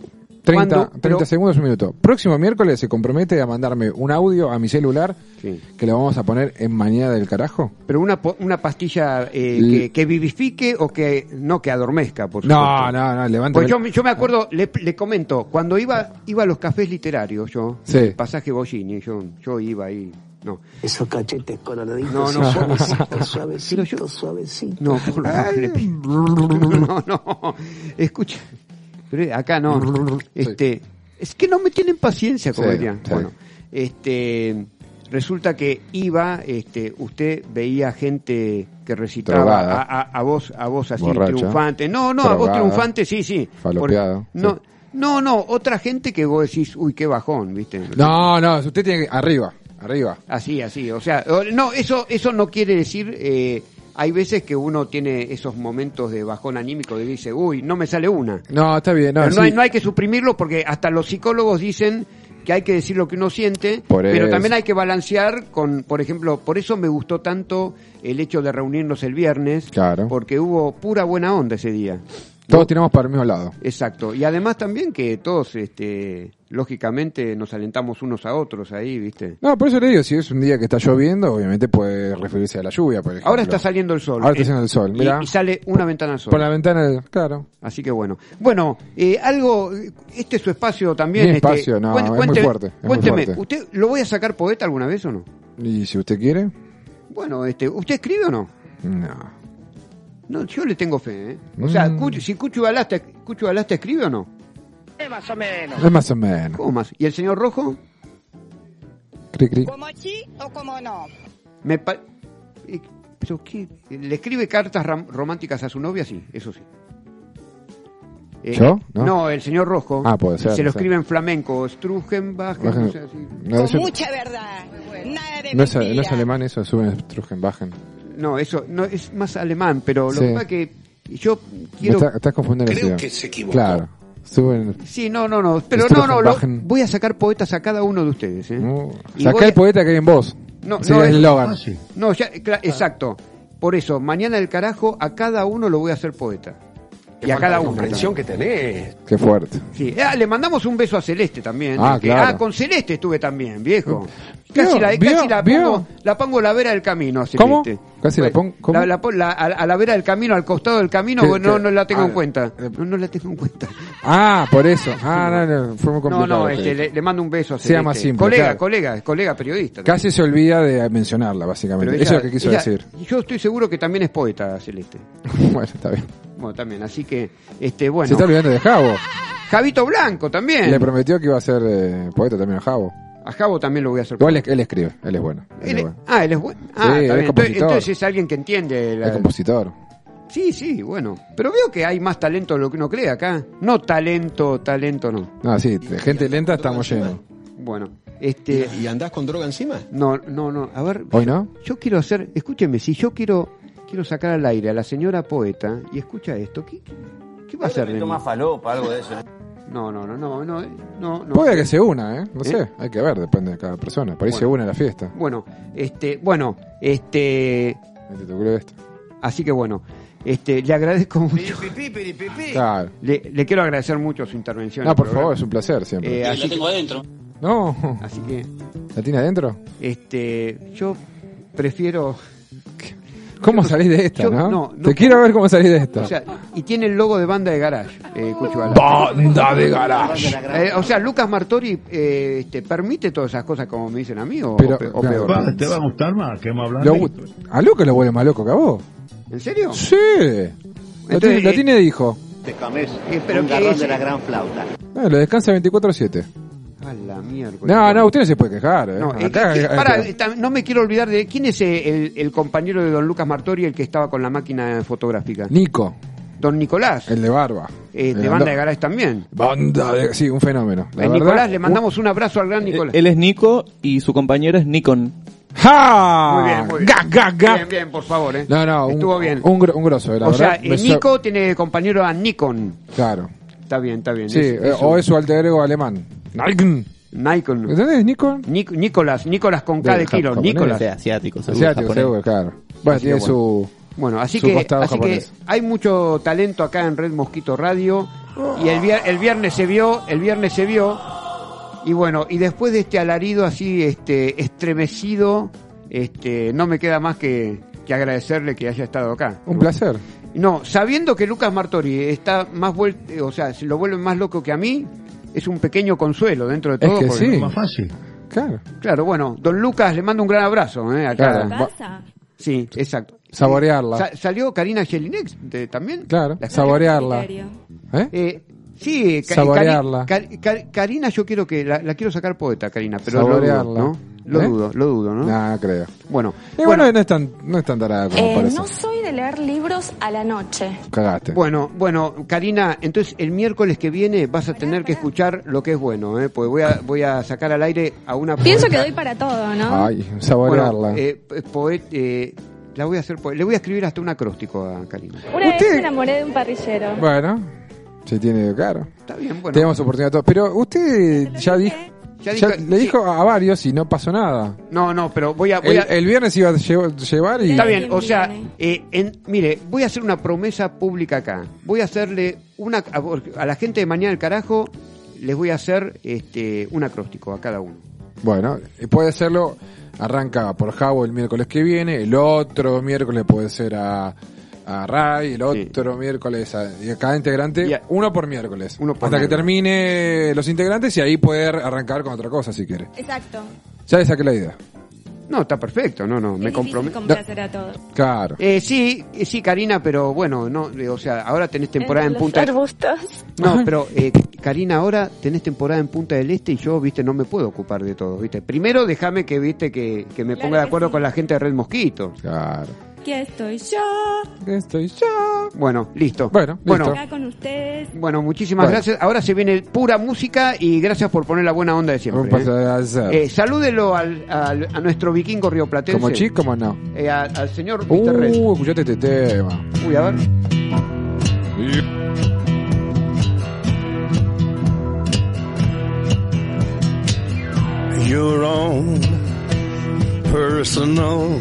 30, ¿Cuándo? 30 Pero- segundos, un minuto. Próximo miércoles se compromete a mandarme un audio a mi celular Sí. que lo vamos a poner en mañana del carajo. Pero una, po- una pastilla eh, L- que, que vivifique o que no que adormezca, por No, supuesto. no, no, levante. Pues yo, yo me acuerdo, le, le comento, cuando iba iba a los cafés literarios, yo, Sí. el pasaje Bollini, yo, yo iba ahí, no. Esos cachetes coloraditos, No, no. suavecito, suavecito, suavecito. No, por favor, le pido. no, no, escucha, pero acá no, este, es que no me tienen paciencia, como dirían. Bueno, este, resulta que iba, este, usted veía gente que recitaba a, a, a voz, a voz así Borracha. triunfante, no, no, a Drogada. triunfante, sí, sí, Falopeado, Por- no, sí. no, no, otra gente que vos decís, uy, qué bajón, viste. No, no, usted tiene que. Arriba, arriba. Así, así, o sea, no, eso, eso no quiere decir, eh, hay veces que uno tiene esos momentos de bajón anímico de dice, uy, no me sale una. No, está bien. No, Pero no, sí. hay, no hay que suprimirlo porque hasta los psicólogos dicen que hay que decir lo que uno siente, Por pero también hay que balancear con, por ejemplo, por eso me gustó tanto el hecho de reunirnos el viernes, Claro. porque hubo pura buena onda ese día. Todos tiramos para el mismo lado. Exacto. Y además también que todos, este, lógicamente, nos alentamos unos a otros ahí, ¿viste? No, por eso le digo, si es un día que está lloviendo, obviamente puede referirse a la lluvia, por ejemplo. Ahora está saliendo el sol. Ahora está Eh, saliendo el sol, mira. Y, sale una ventana al sol. Por la ventana, claro. Así que bueno. Bueno, eh, algo, este es su espacio también. Mi este, espacio, no, cuen- es muy cuénteme- fuerte, es muy cuénteme, fuerte. ¿usted lo voy a sacar poeta alguna vez o no? Y si usted quiere, Bueno, este, ¿usted escribe o no? no. No, yo le tengo fe, ¿eh? O sea, Mm. Cucho- si Cucho Balasta, Cucho Balasta escribe o no? Más o menos. Es más o menos. ¿Cómo más? ¿Y el señor Rojo? Cri, cri. ¿Como sí o como no? Me pa- eh, ¿Pero qué? ¿Le escribe cartas románticas a su novia? Sí, eso sí. Eh, ¿Yo? No. el señor Rojo. Ah, puede ser, Se lo sí. escribe en flamenco, Strugenbach, Bajen- no sé, así. No, Con eso- mucha verdad. Nada de no es, no es alemán eso, suben Strugenbachen. No, eso no es más alemán, pero lo Sí. que pasa es que yo quiero... está- estás confundiendo Creo que se equivocó. Claro. Suben. Sí, no, no, no, pero no, no, lo- voy a sacar poetas a cada uno de ustedes. ¿eh? Y a- el poeta que hay en vos. No, Sí, no, el eslogan. No, ya, cla- exacto. Por eso, mañana el carajo, a cada uno lo voy a hacer poeta. Y a cada uno. comprensión que tenés. Qué fuerte. Sí. Ah, le mandamos un beso a Celeste también. Ah, que- claro. ah, con Celeste estuve también, viejo. Casi, ¿Vio? la, ¿Vio? casi la, ¿Vio? pongo, la pongo a la vera del camino a ¿Cómo? Celeste. Casi la pongo- ¿cómo? la- la pon- la- a, a la vera del camino, al costado del camino, ¿Qué- bueno, no, qué? no la tengo Ah, en cuenta. No, no la tengo en cuenta. Ah, por eso. Ah, no, no, fue muy No, complicado. no, este, le, le mando un beso a Sea Celeste. más simple, Colega, claro. colega, colega periodista. Casi se olvida de mencionarla, básicamente. Eso es lo que quiso ella- decir. Yo estoy seguro que también es poeta, Celeste. bueno, está bien. Bueno, también, así que, este, bueno. Se está olvidando de Javo. Javito Blanco también. Le prometió que iba a ser eh, poeta también a Javo. A Javo también lo voy a hacer. Igual él, él escribe, él es bueno. Él Él es bueno. ah, él es bueno. Ah, Sí, él es. Entonces, compositor. entonces es alguien que entiende. la- Es compositor. Sí, sí, bueno. Pero veo que hay más talento de lo que uno cree acá. No talento, talento no. No, sí, de gente lenta estamos llenos. Bueno, este. ¿Y andás con droga encima? No, no, no. A ver. ¿Hoy no? Yo quiero hacer. Escúcheme, si yo quiero quiero sacar al aire a la señora poeta y escucha esto, ¿qué, qué, qué va a hacer de mí? Toma falopa, algo de eso. No, no, no, no, no, no, no. Puede que se una, ¿eh? No ¿Eh? sé, hay que ver, depende de cada persona. Por ahí Bueno. se une a la fiesta. Bueno, este, bueno, este, ¿Te ocurrió esto? así que bueno, este, le agradezco mucho. Claro. Le, le quiero agradecer mucho su intervención. en No, por favor, es un placer siempre. Eh, así, que, adentro. No, así que, ¿la tiene adentro? este, yo prefiero. ¿Cómo salís de esta, yo- no? no, no Te quiero ver cómo salís de esta. O sea, y tiene el logo de banda de garage, eh. Banda de garage. Eh, o sea, Lucas Martori eh, este, permite todas esas cosas como me dicen a mí o, Pero, o pe- o claro. peor. ¿Te va a gustar más? ¿Qué más Lo- hablando? a Lucas lo vuelve más loco que a vos. ¿En serio? Sí. Lo Entonces, tiene, lo eh, tiene de hijo. Te comes Eh, pero un ¿qué garrón de la gran flauta. No, lo descansa 24-7. A la miércoles. No, no, usted no se puede quejar. ¿eh? No, eh, Acá- ¿qué- qué- acá- pará, eh, tam- no me quiero olvidar de quién es eh, el, el compañero de don Lucas Martori, el que estaba con la máquina fotográfica. Nico, Don Nicolás, el de barba. eh, de El banda de garage también. Banda de... Sí, un fenómeno. La verdad, Nicolás, le mandamos un abrazo al gran Nicolás. Él es Nico y su compañero es Nikon. ¡Ja! Muy bien, muy bien. Ga, ga, ga. Bien, bien, por favor, eh. No, no, un, Estuvo bien. Un, un grosso, la o verdad. sea, so- Nico tiene compañero a Nikon. Claro. Está bien, está bien. Sí, Es- eh, es o un- es su alter ego alemán. Nikon. Nikon. ¿Entendés, Nikon? Nic- Nicolás, Nicolás con K de Del kilo, japonés. Nicolás. Ese asiático, seguro, Asiático, japonés. seguro, claro. Bueno, Así tiene que su... Bueno, así su que, así hay mucho talento acá en Red Mosquito Radio y el, vier- el viernes se vio, el viernes se vio y bueno, y después de este alarido así este estremecido, este no me queda más que, que agradecerle que haya estado acá. Un placer. No, sabiendo que Lucas Martori está más vuelto, o sea, se lo vuelve más loco que a mí, es un pequeño consuelo dentro de Es todo. que porque- sí. Más fácil. Claro. Claro, bueno, don Lucas le mando un gran abrazo, ¿eh? Acá. Claro. Sí, exacto. Saborearla. Sa- ¿Salió Karina Jelinek de- también? Claro, La- saborearla. ¿Eh? Eh, sí, Ca- Saborearla. Karina yo quiero que, la, la quiero sacar poeta, Karina, pero lo dudo, Saborearla. ¿no? Lo ¿Eh? dudo, lo dudo, ¿no? Creo. Bueno, Y bueno, no es tan, no es tan tarada como Eh, parece. no soy de leer libros a la noche. Cagaste. Bueno, bueno, Karina, entonces el miércoles que viene vas a tener que escuchar lo que es bueno, ¿eh? Pues voy a, voy a sacar al aire a una Pienso que poeta- doy para todo, ¿no? Ay, saborearla. Bueno, eh, poet- eh, la voy a hacer poe- le voy a escribir hasta un acróstico a Karina. Una ¿Usted? vez me enamoré de un parrillero. Bueno, si tiene, claro. Está bien, bueno. Tenemos oportunidad todos. Pero usted ya dijo, Ya le dijo a varios y no pasó nada. No, no, pero voy a, voy El, a, el viernes iba a llevar y... Está bien, o sea, eh, en- mire, voy a hacer una promesa pública acá. Voy a hacerle una a, a la gente de Mañana del Carajo les voy a hacer este un acróstico a cada uno. Bueno, y puede hacerlo, arranca por Javo el miércoles que viene, el otro miércoles puede ser a, a Ray, el otro miércoles a, y a cada integrante, Y a- uno por miércoles. Uno por hasta que termine los integrantes y ahí poder arrancar con otra cosa si quiere. Exacto. Ya le saqué la idea. No, está perfecto, no, no, me es difícil comprometo. a todos. Claro. Eh, sí, eh, sí, Karina, pero bueno, no, eh, o sea, ahora tenés temporada en los Punta arbustos. No, pero eh, Karina, ahora tenés temporada en Punta del Este y yo, viste, no me puedo ocupar de todo, viste. Primero déjame que, viste, que, que me Claro ponga de acuerdo sí. con la gente de Red Mosquito. Claro. Aquí estoy yo. Estoy yo. Bueno, listo. Bueno, bueno, listo. Acá con ustedes. bueno, muchísimas Bueno. gracias. Ahora se viene pura música y gracias por poner la buena onda de siempre. Un ¿eh? de hacer. Eh, salúdelo al, al- a nuestro vikingo rioplatense. como chico, como no. Eh, a- al señor Mr. Red. Uh, escuchate este tema. Uy, a ver. Your own personal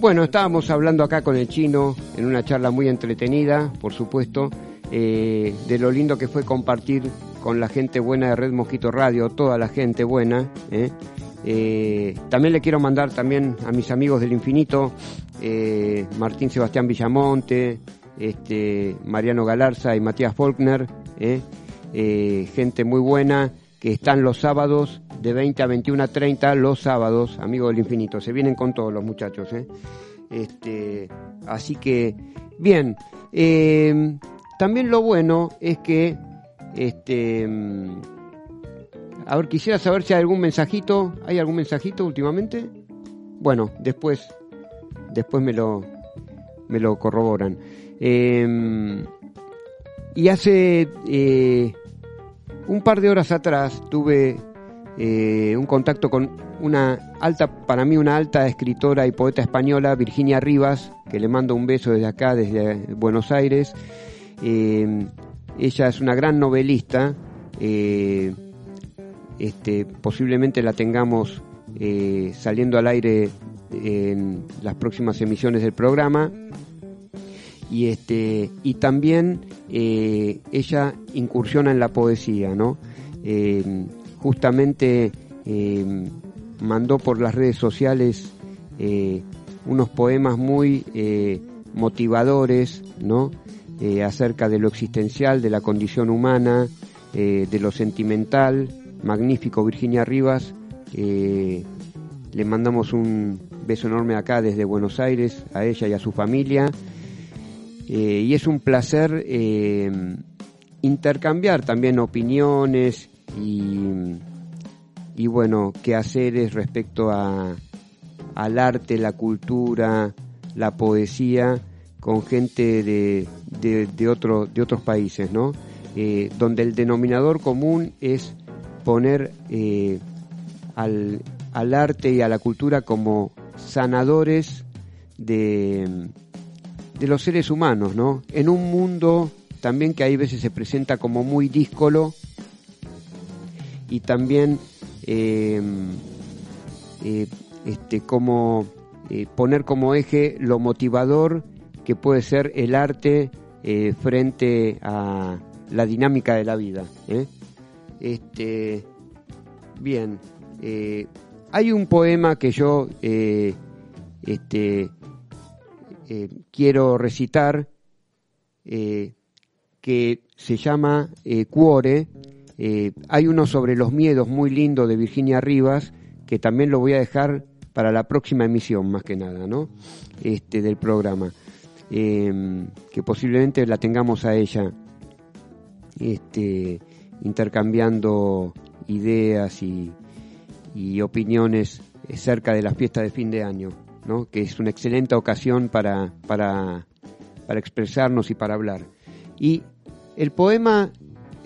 Bueno, estábamos hablando acá con el chino en una charla muy entretenida, por supuesto, eh, de lo lindo que fue compartir con la gente buena de Red Mosquito Radio, toda la gente buena. ¿eh? Eh, también le quiero mandar también a mis amigos del infinito, eh, Martín Sebastián Villamonte, este, Mariano Galarza y Matías Faulkner, ¿eh? Gente muy buena que están los sábados de 20 a 21 a 30 los sábados, amigos del infinito. Se vienen con todos los muchachos. ¿eh? Este, así que, bien. eh, también lo bueno es que, este, a ver, quisiera saber si hay algún mensajito. ¿Hay algún mensajito últimamente? bueno, después, después me lo, me lo corroboran. Eh, y hace eh, un par de horas atrás tuve eh, un contacto con una alta, para mí una alta escritora y poeta española, Virginia Rivas, que le mando un beso desde acá, desde Buenos Aires. Eh, ella es una gran novelista. eh, este, posiblemente la tengamos eh, saliendo al aire en las próximas emisiones del programa y este y también eh, ella incursiona en la poesía no Eh, justamente eh, mandó por las redes sociales eh, unos poemas muy eh, motivadores no Eh, acerca de lo existencial de la condición humana de lo sentimental. Magnífico Virginia Rivas. Le mandamos un beso enorme acá desde Buenos Aires a ella y a su familia. Y es un placer intercambiar también opiniones y, y bueno, quehaceres respecto a, al arte, la cultura, la poesía con gente de, de, de, otro, de otros países, ¿no? Eh, donde el denominador común es poner eh, al, al arte y a la cultura como sanadores de, de los seres humanos, ¿no? En un mundo también que hay veces se presenta como muy díscolo y también eh, eh, este, como eh, poner como eje lo motivador que puede ser el arte frente a la dinámica de la vida. Este, bien, hay un poema que yo este, quiero recitar que se llama Cuore. Eh, hay uno sobre los miedos muy lindo de Virginia Rivas que también lo voy a dejar para la próxima emisión, más que nada, ¿no? Este, del programa. Eh, que posiblemente la tengamos a ella este, intercambiando ideas y, y opiniones cerca de las fiestas de fin de año, ¿no? que es una excelente ocasión para, para, para expresarnos y para hablar. Y el poema,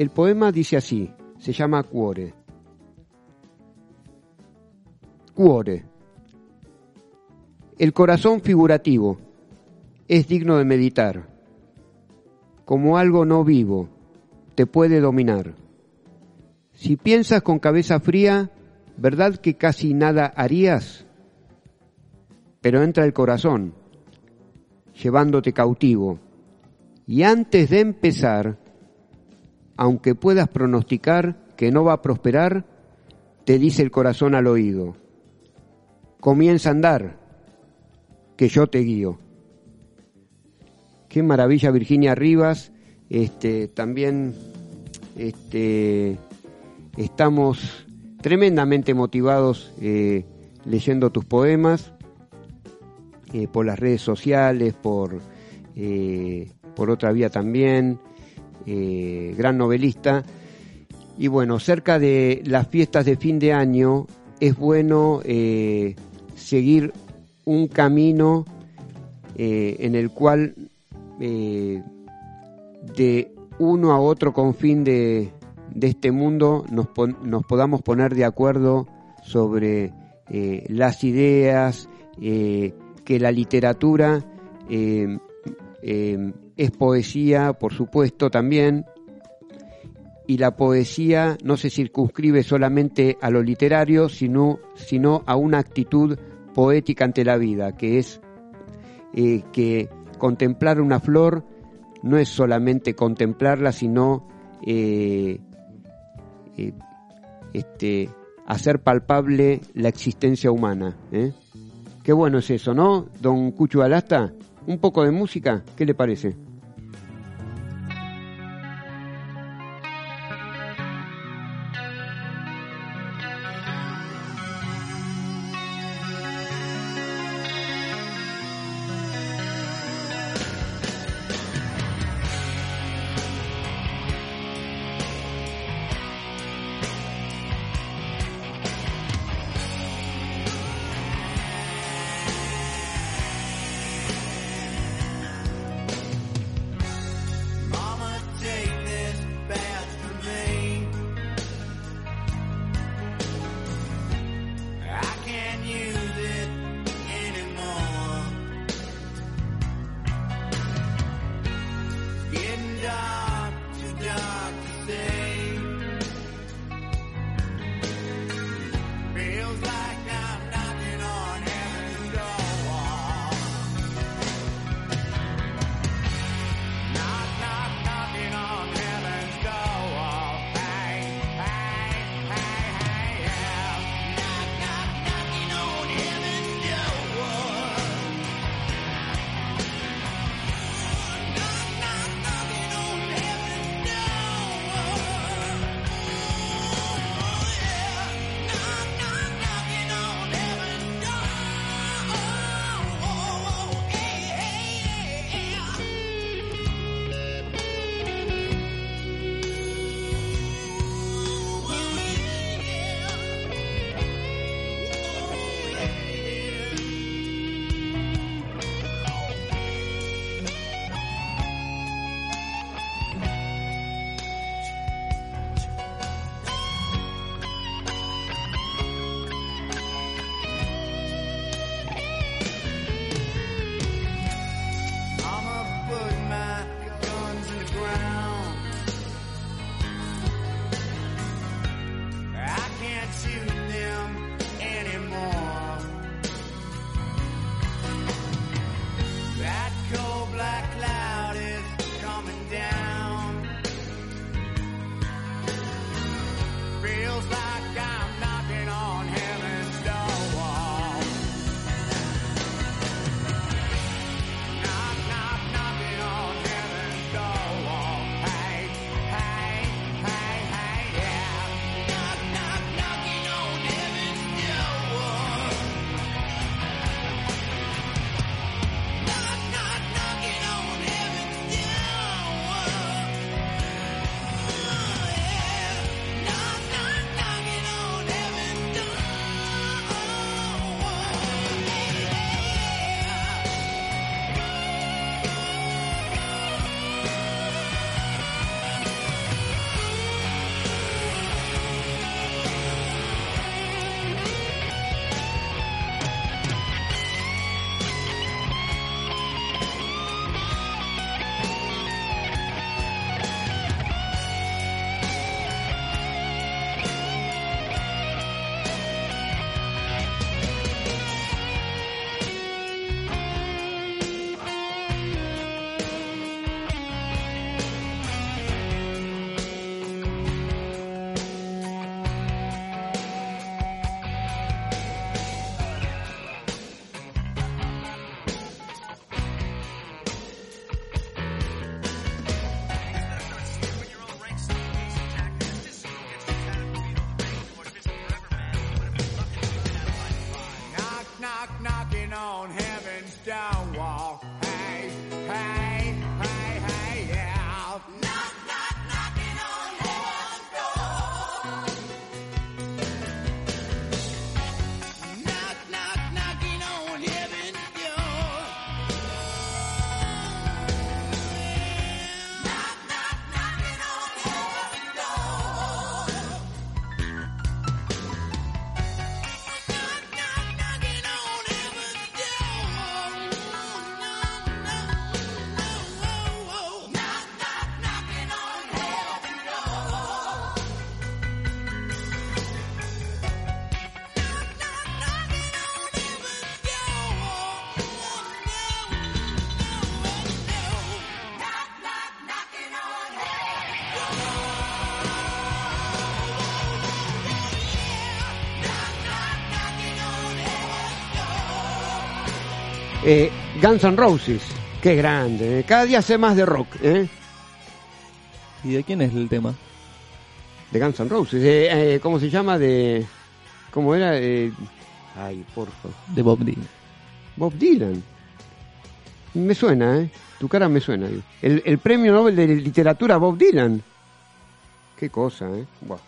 el poema dice así, se llama Cuore. Cuore. El corazón figurativo es digno de meditar. Como algo no vivo, te puede dominar. Si piensas con cabeza fría, ¿verdad que casi nada harías? Pero entra el corazón, llevándote cautivo. Y antes de empezar, aunque puedas pronosticar que no va a prosperar, te dice el corazón al oído. Comienza a andar, que yo te guío. Qué maravilla Virginia Rivas. Este, también este, estamos tremendamente motivados eh, leyendo tus poemas eh, por las redes sociales, por, eh, por otra vía también. Eh, gran novelista. Y bueno, cerca de las fiestas de fin de año es bueno eh, seguir un camino eh, en el cual de uno a otro confín de, de este mundo nos, podamos poner de acuerdo sobre las ideas, que la literatura es poesía, por supuesto, también, y la poesía no se circunscribe solamente a lo literario, sino, sino a una actitud poética ante la vida, que es eh, que contemplar una flor no es solamente contemplarla, sino eh, eh, este, hacer palpable la existencia humana. Qué bueno es eso, ¿no? Don Cucho Alasta, un poco de música, ¿qué le parece? Eh, Guns N' Roses, qué grande, eh. cada día hace más de rock, ¿eh? ¿Y de quién es el tema? De Guns N' Roses, eh, eh, ¿cómo se llama? De, ¿Cómo era? Eh, ay, por favor. De Bob Dylan. Bob Dylan. Me suena, ¿eh? Tu cara me suena. El, el premio Nobel de Literatura Bob Dylan. Qué cosa, ¿eh? Buah.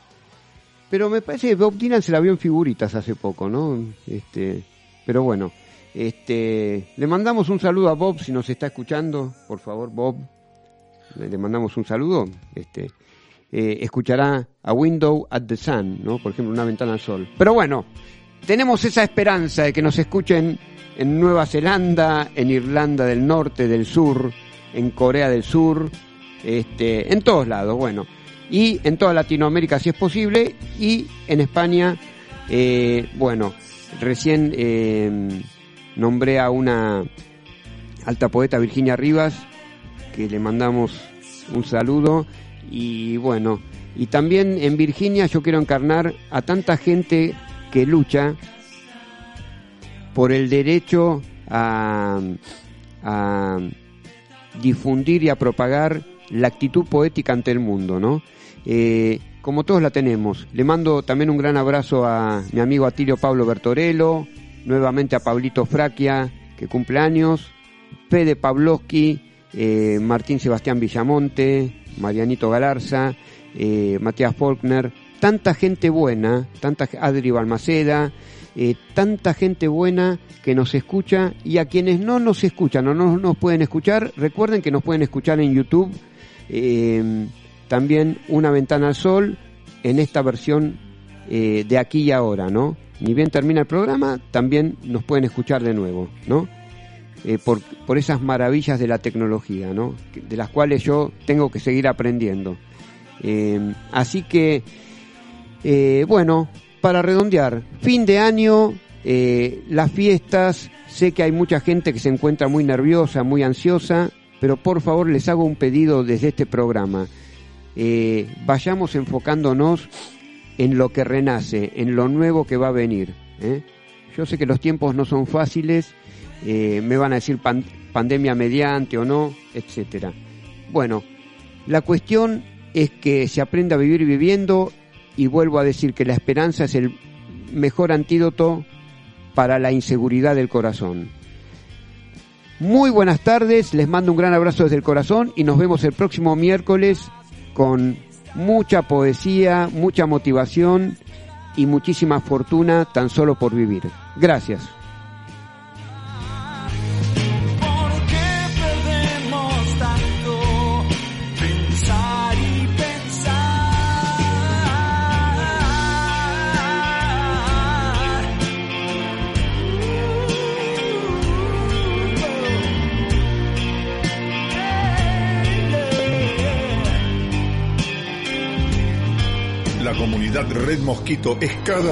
Pero me parece que Bob Dylan se la vio en figuritas hace poco, ¿no? Este, pero bueno, este, le mandamos un saludo a Bob si nos está escuchando, por favor, Bob. Le, mandamos un saludo. Este, eh, escuchará a Window at the Sun, ¿no? Por ejemplo, una ventana al sol. Pero bueno, tenemos esa esperanza de que nos escuchen en Nueva Zelanda, en Irlanda del Norte, del Sur, en Corea del Sur, este, en todos lados, bueno, y en toda Latinoamérica si es posible, y en España, eh, bueno, recién eh, nombré a una alta poeta Virginia Rivas, que le mandamos un saludo, y bueno, y también en Virginia yo quiero encarnar a tanta gente que lucha por el derecho a, a difundir y a propagar la actitud poética ante el mundo, ¿no? Eh, como todos la tenemos. Le mando también un gran abrazo a mi amigo Atilio Pablo Bertorello, nuevamente a Pablito Fraquia, que cumple años, Pede Pavlovsky, eh, Martín Sebastián Villamonte, Marianito Galarza, eh, Matías Faulkner, tanta gente buena, tanta Adri Balmaceda, eh, tanta gente buena que nos escucha y a quienes no nos escuchan o no nos pueden escuchar, recuerden que nos pueden escuchar en YouTube, eh, también Una Ventana al Sol, en esta versión eh, de aquí y ahora, ¿no? Ni bien termina el programa, también nos pueden escuchar de nuevo, ¿no? Eh, por, por esas maravillas de la tecnología, ¿no? De las cuales yo tengo que seguir aprendiendo. Eh, así que, eh, bueno, para redondear, fin de año, las fiestas, sé que hay mucha gente que se encuentra muy nerviosa, muy ansiosa, pero por favor les hago un pedido desde este programa. Vayamos enfocándonos en lo que renace, en lo nuevo que va a venir. ¿eh? Yo sé que los tiempos no son fáciles, eh, me van a decir pan- pandemia mediante o no, etcétera. Bueno, la cuestión es que se aprenda a vivir viviendo y vuelvo a decir que la esperanza es el mejor antídoto para la inseguridad del corazón. Muy buenas tardes, les mando un gran abrazo desde el corazón y nos vemos el próximo miércoles con mucha poesía, mucha motivación y muchísima fortuna tan solo por vivir. Gracias. Comunidad Red Mosquito es cada